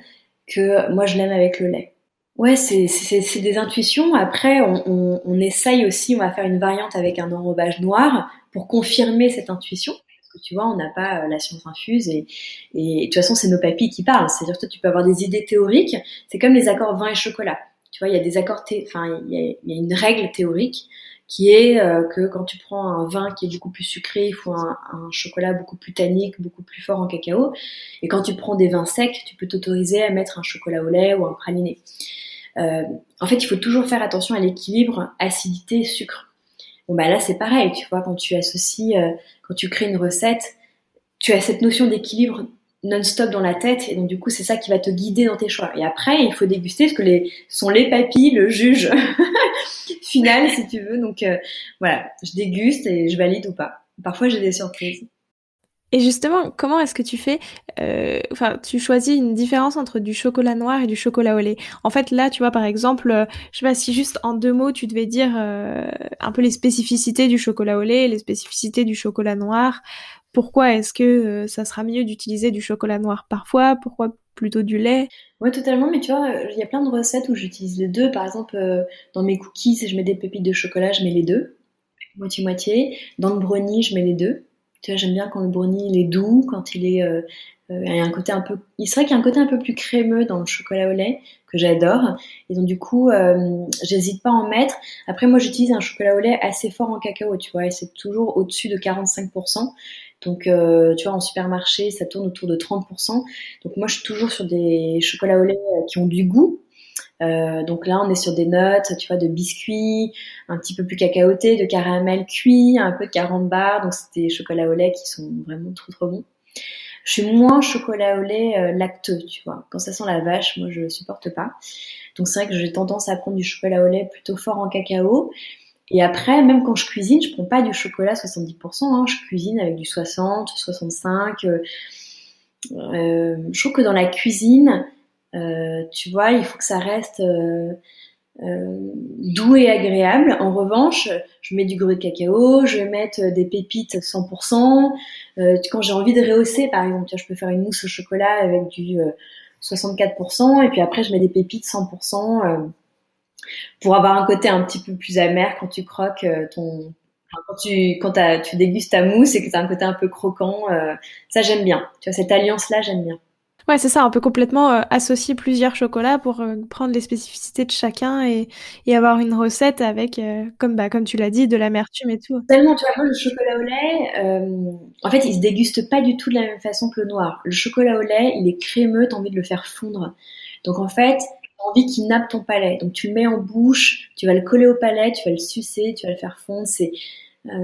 S1: que moi je l'aime avec le lait. Ouais, c'est des intuitions. Après, on, on, essaye aussi, on va faire une variante avec un enrobage noir pour confirmer cette intuition. Parce que tu vois, on n'a pas euh, la science infuse et, et de toute façon, c'est nos papilles qui parlent. C'est-à-dire que tu peux avoir des idées théoriques. C'est comme les accords vin et chocolat. Tu vois, il y a des accords, enfin, il y, y a, une règle théorique qui est euh, que quand tu prends un vin qui est beaucoup plus sucré, il faut un, chocolat beaucoup plus tannique, beaucoup plus fort en cacao. Et quand tu prends des vins secs, tu peux t'autoriser à mettre un chocolat au lait ou un praliné. Euh, en fait, il faut toujours faire attention à l'équilibre acidité-sucre. Bon bah là c'est pareil, tu vois, quand tu associes, euh, quand tu crées une recette, tu as cette notion d'équilibre non-stop dans la tête et donc du coup c'est ça qui va te guider dans tes choix. Et après il faut déguster ce que les sont les papilles, le juge final si tu veux. Donc euh, voilà, je déguste et je valide ou pas. Parfois j'ai des surprises.
S2: Et justement, comment est-ce que tu fais euh, Enfin, tu choisis une différence entre du chocolat noir et du chocolat au lait? En fait, là, tu vois, par exemple, euh, je sais pas si juste en deux mots, tu devais dire un peu les spécificités du chocolat au lait, les spécificités du chocolat noir, pourquoi est-ce que euh, ça sera mieux d'utiliser du chocolat noir parfois Pourquoi plutôt du lait?
S1: Ouais, totalement. Mais tu vois, il y a plein de recettes où j'utilise les deux. Par exemple, euh, dans mes cookies, si je mets des pépites de chocolat, je mets les deux, moitié-moitié. Dans le brownie, je mets les deux. Tu vois, j'aime bien quand le brownie il est doux, quand il est, euh, il y a un côté un peu, il serait qu'il y a un côté un peu plus crémeux dans le chocolat au lait que j'adore. Et donc du coup, j'hésite pas à en mettre. Après, moi, j'utilise un chocolat au lait assez fort en cacao, tu vois, et c'est toujours au-dessus de 45%. Donc, euh, tu vois, en supermarché, ça tourne autour de 30%. Donc, moi, je suis toujours sur des chocolats au lait euh, qui ont du goût. Euh, donc là, on est sur des notes, tu vois, de biscuits, un petit peu plus cacaoté, de caramel cuit, un peu de carambar. Donc c'est des chocolats au lait qui sont vraiment trop trop bons. Je suis moins chocolat au lait euh, lacteux, tu vois. Quand ça sent la vache, moi je supporte pas. Donc c'est vrai que j'ai tendance à prendre du chocolat au lait plutôt fort en cacao. Et après, même quand je cuisine, je prends pas du chocolat 70%, hein, je cuisine avec du 60, 65. Euh, euh, je trouve que dans la cuisine, euh, tu vois, il faut que ça reste euh, euh, doux et agréable. En revanche, je mets du gruyère de cacao, je vais mettre des pépites 100%. Euh, quand j'ai envie de rehausser, par exemple, je peux faire une mousse au chocolat avec du 64%, et puis après je mets des pépites 100% pour avoir un côté un petit peu plus amer quand tu croques ton, quand tu quand tu dégustes ta mousse et que tu as un côté un peu croquant, ça j'aime bien. Tu vois cette alliance là, j'aime bien.
S2: Ouais, c'est ça, on peut complètement euh, associer plusieurs chocolats pour euh, prendre les spécificités de chacun et, et avoir une recette avec, euh, comme, bah, comme tu l'as dit, de l'amertume et tout.
S1: Tellement, tu vois, le chocolat au lait, en fait, il se déguste pas du tout de la même façon que le noir. Le chocolat au lait, il est crémeux, t'as envie de le faire fondre. Donc en fait, envie qu'il nappe ton palais. Donc tu le mets en bouche, tu vas le coller au palais, tu vas le sucer, tu vas le faire fondre. C'est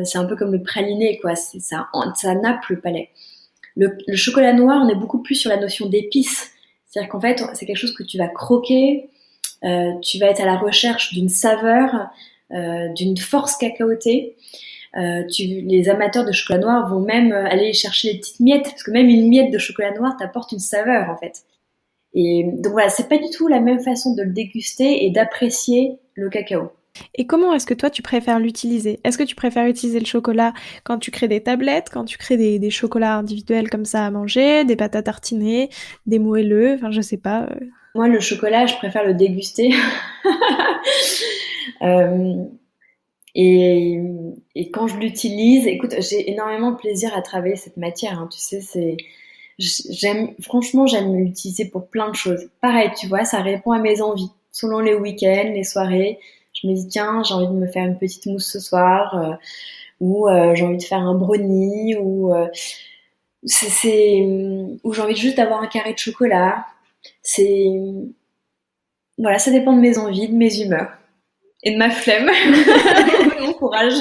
S1: c'est un peu comme le praliné, quoi. Ça, ça nappe le palais. Le, chocolat noir, on est beaucoup plus sur la notion d'épices. C'est-à-dire qu'en fait, c'est quelque chose que tu vas croquer, euh, tu vas être à la recherche d'une saveur, euh, d'une force cacaotée. Euh, les amateurs de chocolat noir vont même aller chercher des petites miettes, parce que même une miette de chocolat noir t'apporte une saveur en fait. Et donc voilà, c'est pas du tout la même façon de le déguster et d'apprécier le cacao.
S2: Et comment est-ce que toi tu préfères l'utiliser? Est-ce que tu préfères utiliser le chocolat quand tu crées des tablettes, quand tu crées des, chocolats individuels comme ça à manger, des pâtes à tartiner, des moelleux, enfin je sais pas. Euh.
S1: Moi le chocolat, je préfère le déguster. Euh, et, quand je l'utilise, écoute, j'ai énormément de plaisir à travailler cette matière. Hein, tu sais, c'est j'aime franchement j'aime l'utiliser pour plein de choses. Pareil, tu vois, ça répond à mes envies. Selon les week-ends, les soirées je me dis tiens j'ai envie de me faire une petite mousse ce soir euh, ou euh, j'ai envie de faire un brownie ou euh, c'est ou j'ai envie juste d'avoir un carré de chocolat. C'est voilà ça dépend de mes envies de mes humeurs et de ma flemme. De mon courage.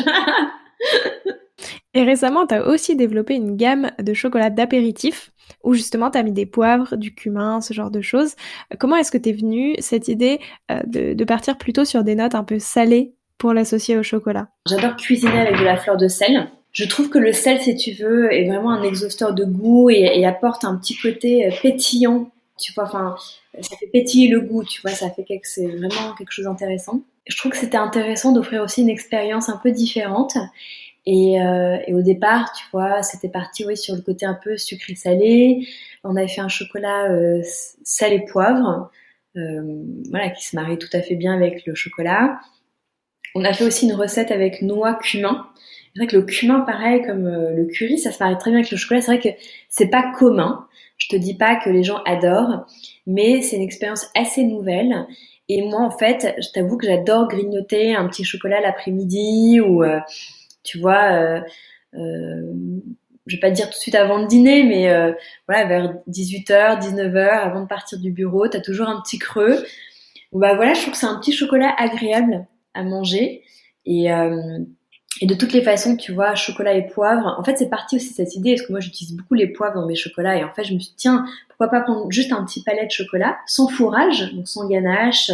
S2: Et récemment, tu as aussi développé une gamme de chocolat d'apéritif où justement tu as mis des poivres, du cumin, ce genre de choses. Comment est-ce que t'es venue cette idée euh, de, partir plutôt sur des notes un peu salées pour l'associer au chocolat?
S1: J'adore cuisiner avec de la fleur de sel. Je trouve que le sel, si tu veux, est vraiment un exhausteur de goût et, apporte un petit côté euh, pétillant. Tu vois, enfin, ça fait pétiller le goût, tu vois, ça fait quelque, c'est vraiment quelque chose d'intéressant. Je trouve que c'était intéressant d'offrir aussi une expérience un peu différente et, euh, et, au départ, tu vois, c'était parti oui, sur le côté un peu sucré-salé. On avait fait un chocolat euh, salé poivre, euh, voilà, qui se marie tout à fait bien avec le chocolat. On a fait aussi une recette avec noix cumin. C'est vrai que le cumin, pareil, comme euh, le curry, ça se marie très bien avec le chocolat. C'est vrai que c'est pas commun. Je te dis pas que les gens adorent, mais c'est une expérience assez nouvelle. Et moi, en fait, je t'avoue que j'adore grignoter un petit chocolat l'après-midi ou euh, tu vois, euh, euh, je vais pas dire tout de suite avant le dîner, mais euh, voilà, vers 18h, 19h, avant de partir du bureau, tu as toujours un petit creux. Bah voilà, je trouve que c'est un petit chocolat agréable à manger. Et, euh, et de toutes les façons, tu vois, chocolat et poivre, en fait, c'est parti aussi cette idée, parce que moi, j'utilise beaucoup les poivres dans mes chocolats, et en fait, je me suis dit, tiens, pourquoi pas prendre juste un petit palais de chocolat, sans fourrage, donc sans ganache,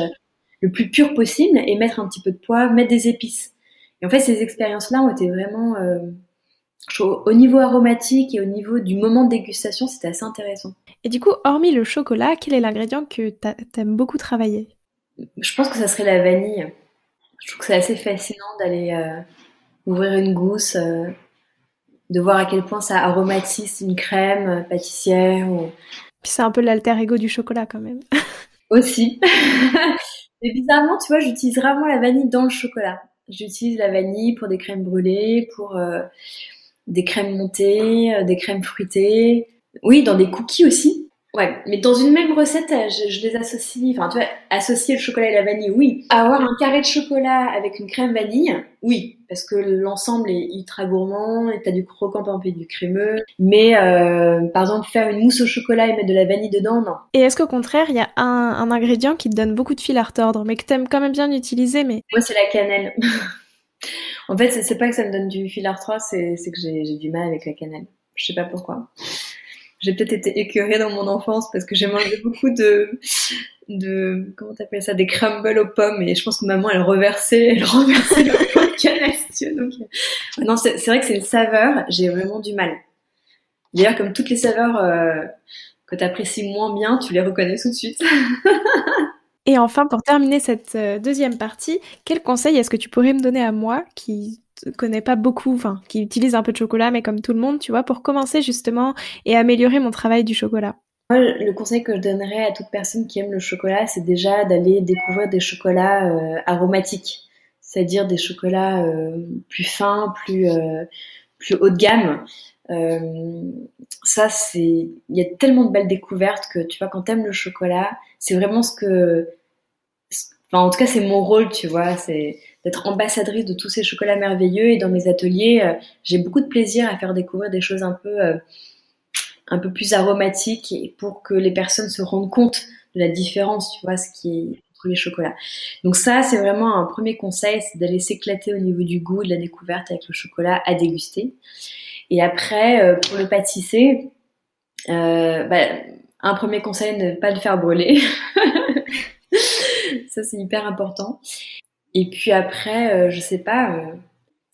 S1: le plus pur possible, et mettre un petit peu de poivre, mettre des épices. Et en fait, ces expériences-là ont été vraiment, euh, au niveau aromatique et au niveau du moment de dégustation, c'était assez intéressant.
S2: Et du coup, hormis le chocolat, quel est l'ingrédient que tu aimes beaucoup travailler?
S1: Je pense que ça serait la vanille. Je trouve que c'est assez fascinant d'aller euh, ouvrir une gousse, euh, de voir à quel point ça aromatise une crème pâtissière. Ou...
S2: Puis c'est un peu l'alter ego du chocolat quand même.
S1: Aussi. Mais bizarrement, tu vois, j'utilise vraiment la vanille dans le chocolat. J'utilise la vanille pour des crèmes brûlées, pour euh, des crèmes montées, euh, des crèmes fruitées. Oui, dans des cookies aussi. Ouais, mais dans une même recette, euh, je, les associe. Enfin, tu vois, associer le chocolat et la vanille, oui. Avoir un carré de chocolat avec une crème vanille, oui, parce que l'ensemble est ultra gourmand et t'as du croquant exemple du crémeux. Mais euh, par exemple, faire une mousse au chocolat et mettre de la vanille dedans, non.
S2: Et est-ce qu'au contraire, il y a un, un, ingrédient qui te donne beaucoup de fil à retordre, mais que t'aimes quand même bien utiliser, mais
S1: moi, c'est la cannelle. en fait, c'est pas que ça me donne du fil à retordre, c'est que j'ai du mal avec la cannelle. Je sais pas pourquoi j'ai peut-être été écœurée dans mon enfance parce que j'ai mangé beaucoup de, de, comment t'appelles ça, des crumbles aux pommes et je pense que maman elle reversait, elle renversait le pot Donc, euh, non, c'est vrai que c'est une saveur, j'ai vraiment du mal. D'ailleurs, comme toutes les saveurs euh, que tu apprécies moins bien, tu les reconnais tout de suite.
S2: et enfin, pour terminer cette euh, deuxième partie, quel conseil est-ce que tu pourrais me donner à moi qui connais pas beaucoup, enfin, qui utilise un peu de chocolat, mais comme tout le monde, tu vois, pour commencer justement et améliorer mon travail du chocolat
S1: Moi, le conseil que je donnerais à toute personne qui aime le chocolat, c'est déjà d'aller découvrir des chocolats euh, aromatiques, c'est-à-dire des chocolats euh, plus fins, plus, euh, plus haut de gamme. ça, c'est, il y a tellement de belles découvertes que tu vois, quand t'aimes le chocolat, c'est vraiment ce que, enfin, en tout cas, c'est mon rôle, tu vois, c'est d'être ambassadrice de tous ces chocolats merveilleux. Et dans mes ateliers, euh, j'ai beaucoup de plaisir à faire découvrir des choses un peu, euh, un peu plus aromatiques et pour que les personnes se rendent compte de la différence, tu vois, ce qui est entre les chocolats. Donc ça, c'est vraiment un premier conseil, c'est d'aller s'éclater au niveau du goût, de la découverte avec le chocolat à déguster. Et après, euh, pour le pâtisser, bah, un premier conseil, ne pas le faire brûler. ça, c'est hyper important. Et puis après, euh, je sais pas, euh,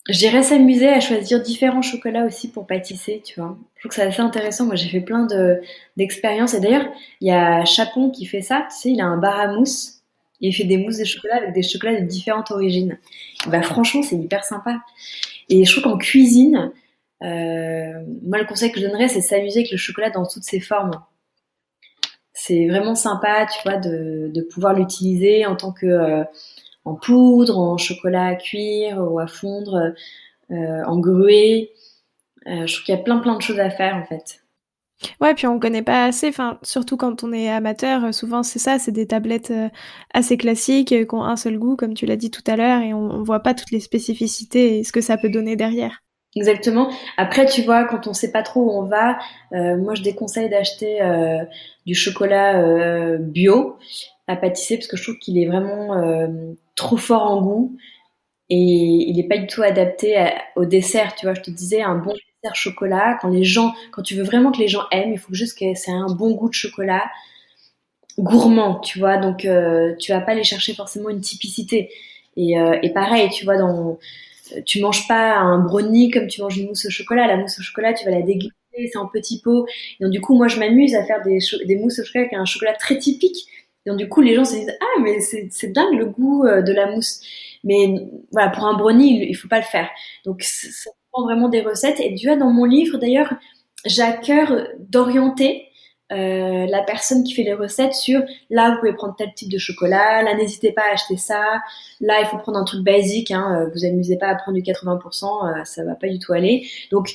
S1: je dirais s'amuser à choisir différents chocolats aussi pour pâtisser, tu vois. Je trouve que c'est assez intéressant. Moi, j'ai fait plein de, d'expériences. Et d'ailleurs, il y a Chapon qui fait ça. Tu sais, il a un bar à mousse. Et il fait des mousses de chocolat avec des chocolats de différentes origines. bah, franchement, c'est hyper sympa. Et je trouve qu'en cuisine, euh, moi, le conseil que je donnerais, c'est s'amuser avec le chocolat dans toutes ses formes. C'est vraiment sympa, tu vois, de, de pouvoir l'utiliser en tant que en poudre, en chocolat à cuire ou à fondre, euh, en grué. Euh, je trouve qu'il y a plein plein de choses à faire en fait.
S2: Ouais, puis on connaît pas assez, enfin, surtout quand on est amateur, souvent c'est ça, c'est des tablettes euh, assez classiques qui ont un seul goût, comme tu l'as dit tout à l'heure, et on, voit pas toutes les spécificités et ce que ça peut donner derrière.
S1: Exactement. Après, tu vois, quand on sait pas trop où on va, moi je déconseille d'acheter du chocolat bio à pâtisser parce que je trouve qu'il est vraiment trop fort en goût et il n'est pas du tout adapté au dessert. Tu vois, je te disais un bon dessert chocolat quand les gens, quand tu veux vraiment que les gens aiment, il faut juste que c'est un bon goût de chocolat gourmand, tu vois. Donc euh, tu vas pas aller chercher forcément une typicité. Euh, et pareil, tu vois, dans tu manges pas un brownie comme tu manges une mousse au chocolat. La mousse au chocolat, tu vas la déguster, c'est en petits pots. donc du coup, moi, je m'amuse à faire des, des mousses au chocolat avec un chocolat très typique donc du coup, les gens se disent ah mais c'est dingue le goût euh, de la mousse. Mais voilà, pour un brownie, il, faut pas le faire. Donc ça prend vraiment des recettes. Et tu vois, dans mon livre d'ailleurs, j'ai à cœur d'orienter euh, la personne qui fait les recettes sur là vous pouvez prendre tel type de chocolat, là n'hésitez pas à acheter ça, là il faut prendre un truc basique, hein, euh, vous amusez pas à prendre du 80%, ça va pas du tout aller. Donc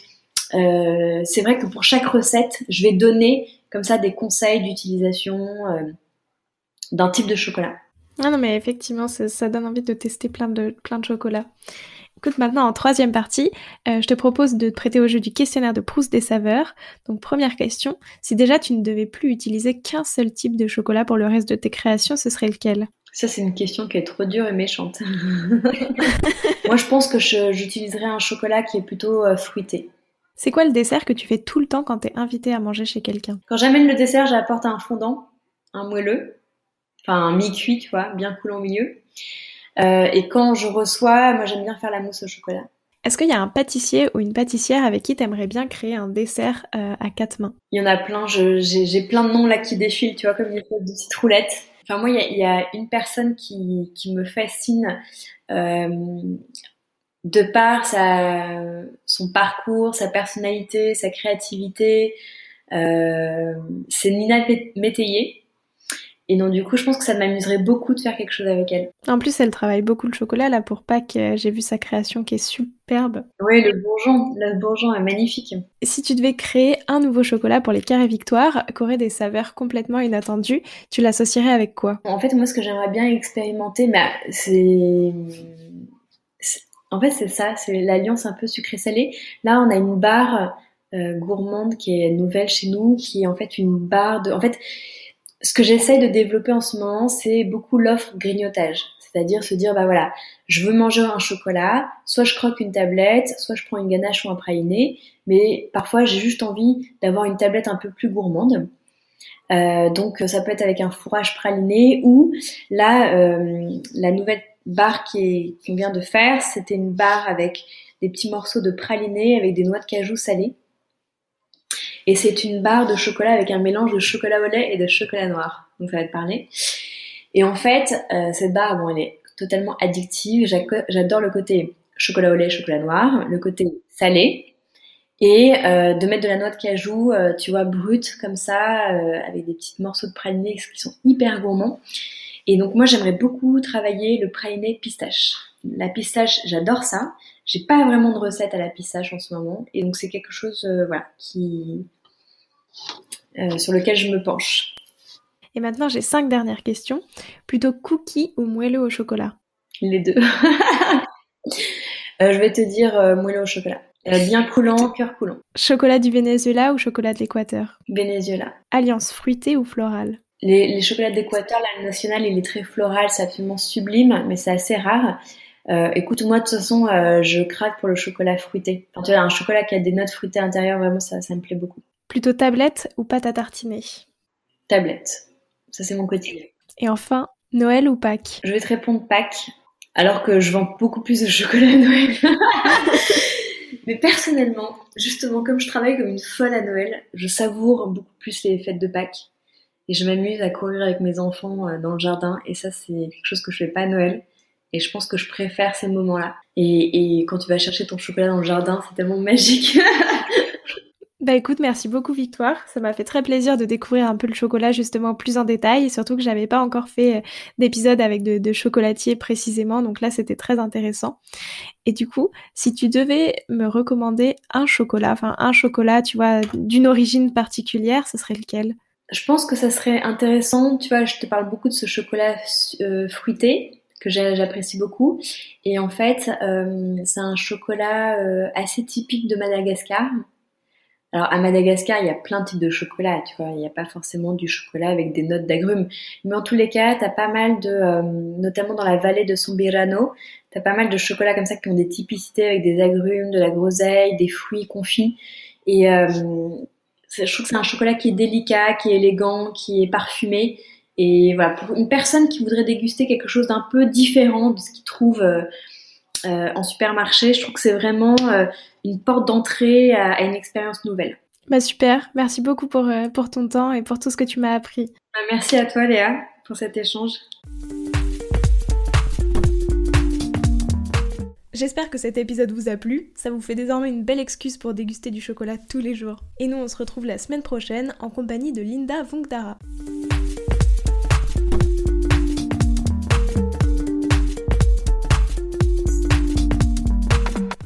S1: c'est vrai que pour chaque recette, je vais donner comme ça des conseils d'utilisation d'un type de chocolat.
S2: Ah non, mais effectivement, ça, donne envie de tester plein de, plein de chocolats. Écoute, maintenant, en troisième partie, euh, je te propose de te prêter au jeu du questionnaire de Proust des saveurs. Donc, première question, si déjà tu ne devais plus utiliser qu'un seul type de chocolat pour le reste de tes créations, ce serait lequel?
S1: Ça, c'est une question qui est trop dure et méchante. Moi, je pense que j'utiliserais un chocolat qui est plutôt euh, fruité.
S2: C'est quoi le dessert que tu fais tout le temps quand tu es invité à manger chez quelqu'un?
S1: Quand j'amène le dessert, j'apporte un fondant, un moelleux, enfin mi-cuit, tu vois, bien coulant au milieu. Euh, et quand je reçois, moi j'aime bien faire la mousse au chocolat.
S2: Est-ce qu'il y a un pâtissier ou une pâtissière avec qui tu aimerais bien créer un dessert euh, à quatre mains?
S1: Il y en a plein, j'ai plein de noms là qui défilent, tu vois, comme des petites roulettes. Enfin moi, il y a, une personne qui, qui me fascine euh, de par sa, son parcours, sa personnalité, sa créativité. c'est Nina Métayer Et donc du coup, je pense que ça m'amuserait beaucoup de faire quelque chose avec elle.
S2: En plus, elle travaille beaucoup le chocolat là pour Pâques. Euh, j'ai vu sa création qui est superbe.
S1: Oui, le bourgeon, le bourgeon est magnifique.
S2: Et si tu devais créer un nouveau chocolat pour les carrés Victoire, qui aurait des saveurs complètement inattendues, tu l'associerais avec quoi?
S1: En fait, moi, ce que j'aimerais bien expérimenter, bah, c'est en fait, c'est ça, c'est l'alliance un peu sucré-salé. Là, on a une barre euh, gourmande qui est nouvelle chez nous, qui est en fait une barre de. En fait, ce que j'essaye de développer en ce moment, c'est beaucoup l'offre grignotage. C'est-à-dire se dire, bah voilà, je veux manger un chocolat, soit je croque une tablette, soit je prends une ganache ou un praliné, mais parfois j'ai juste envie d'avoir une tablette un peu plus gourmande. Euh, donc ça peut être avec un fourrage praliné ou là, euh, la nouvelle barre qu'on vient de faire, c'était une barre avec des petits morceaux de praliné avec des noix de cajou salées. Et c'est une barre de chocolat avec un mélange de chocolat au lait et de chocolat noir. Donc ça va te parler. Et en fait, euh, cette barre, bon, elle est totalement addictive. J'adore le côté chocolat au lait, chocolat noir, le côté salé, et euh, de mettre de la noix de cajou, euh, tu vois, brute comme ça, avec des petits morceaux de praliné qui sont hyper gourmands. Et donc moi, j'aimerais beaucoup travailler le praliné pistache. La pistache, j'adore ça. J'ai pas vraiment de recette à la pistache en ce moment, et donc c'est quelque chose, voilà, qui euh, sur lequel je me penche.
S2: Et maintenant, j'ai cinq dernières questions. Plutôt cookie ou moelleux au chocolat?
S1: Les deux. Euh, je vais te dire euh, moelleux au chocolat. bien coulant, cœur coulant.
S2: Chocolat du Venezuela ou chocolat de l'Équateur?
S1: Venezuela.
S2: Alliance fruitée ou florale?
S1: Les, chocolats d'Équateur, la nationale, il est très floral, c'est absolument sublime, mais c'est assez rare. Écoute, moi, de toute façon, je craque pour le chocolat fruité. tu vois, un chocolat qui a des notes fruitées à l'intérieur, vraiment, ça, ça me plaît beaucoup.
S2: Plutôt tablette ou pâte à tartiner?
S1: Tablette. Ça, c'est mon quotidien.
S2: Et enfin, Noël ou Pâques?
S1: Je vais te répondre Pâques, alors que je vends beaucoup plus de chocolat à Noël. Mais personnellement, justement, comme je travaille comme une folle à Noël, je savoure beaucoup plus les fêtes de Pâques. Et je m'amuse à courir avec mes enfants euh, dans le jardin. Et ça, c'est quelque chose que je fais pas à Noël. Et je pense que je préfère ces moments-là. Et, et quand tu vas chercher ton chocolat dans le jardin, c'est tellement magique.
S2: Bah écoute, merci beaucoup Victoire. Ça m'a fait très plaisir de découvrir un peu le chocolat justement plus en détail et surtout que j'avais pas encore fait euh, d'épisode avec de, de chocolatier précisément. Donc là, c'était très intéressant. Et du coup, si tu devais me recommander un chocolat, enfin un chocolat, tu vois, d'une origine particulière, ce serait lequel?
S1: Je pense que ça serait intéressant. Tu vois, je te parle beaucoup de ce chocolat euh, fruité que j'apprécie beaucoup. Et en fait, euh, c'est un chocolat assez typique de Madagascar. Alors à Madagascar, il y a plein de types de chocolat, tu vois, il n'y a pas forcément du chocolat avec des notes d'agrumes. Mais en tous les cas, tu as pas mal de, euh, notamment dans la vallée de Sombirano, tu as pas mal de chocolats comme ça qui ont des typicités avec des agrumes, de la groseille, des fruits confits. Et euh, je trouve que c'est un chocolat qui est délicat, qui est élégant, qui est parfumé. Et voilà, pour une personne qui voudrait déguster quelque chose d'un peu différent de ce qu'il trouve euh, euh, en supermarché. Je trouve que c'est vraiment euh, une porte d'entrée à, une expérience nouvelle.
S2: Bah super, merci beaucoup pour, euh, pour ton temps et pour tout ce que tu m'as appris.
S1: Bah, merci à toi Léa pour cet échange.
S2: J'espère que cet épisode vous a plu, ça vous fait désormais une belle excuse pour déguster du chocolat tous les jours. Et nous on se retrouve la semaine prochaine en compagnie de Linda Vongdara.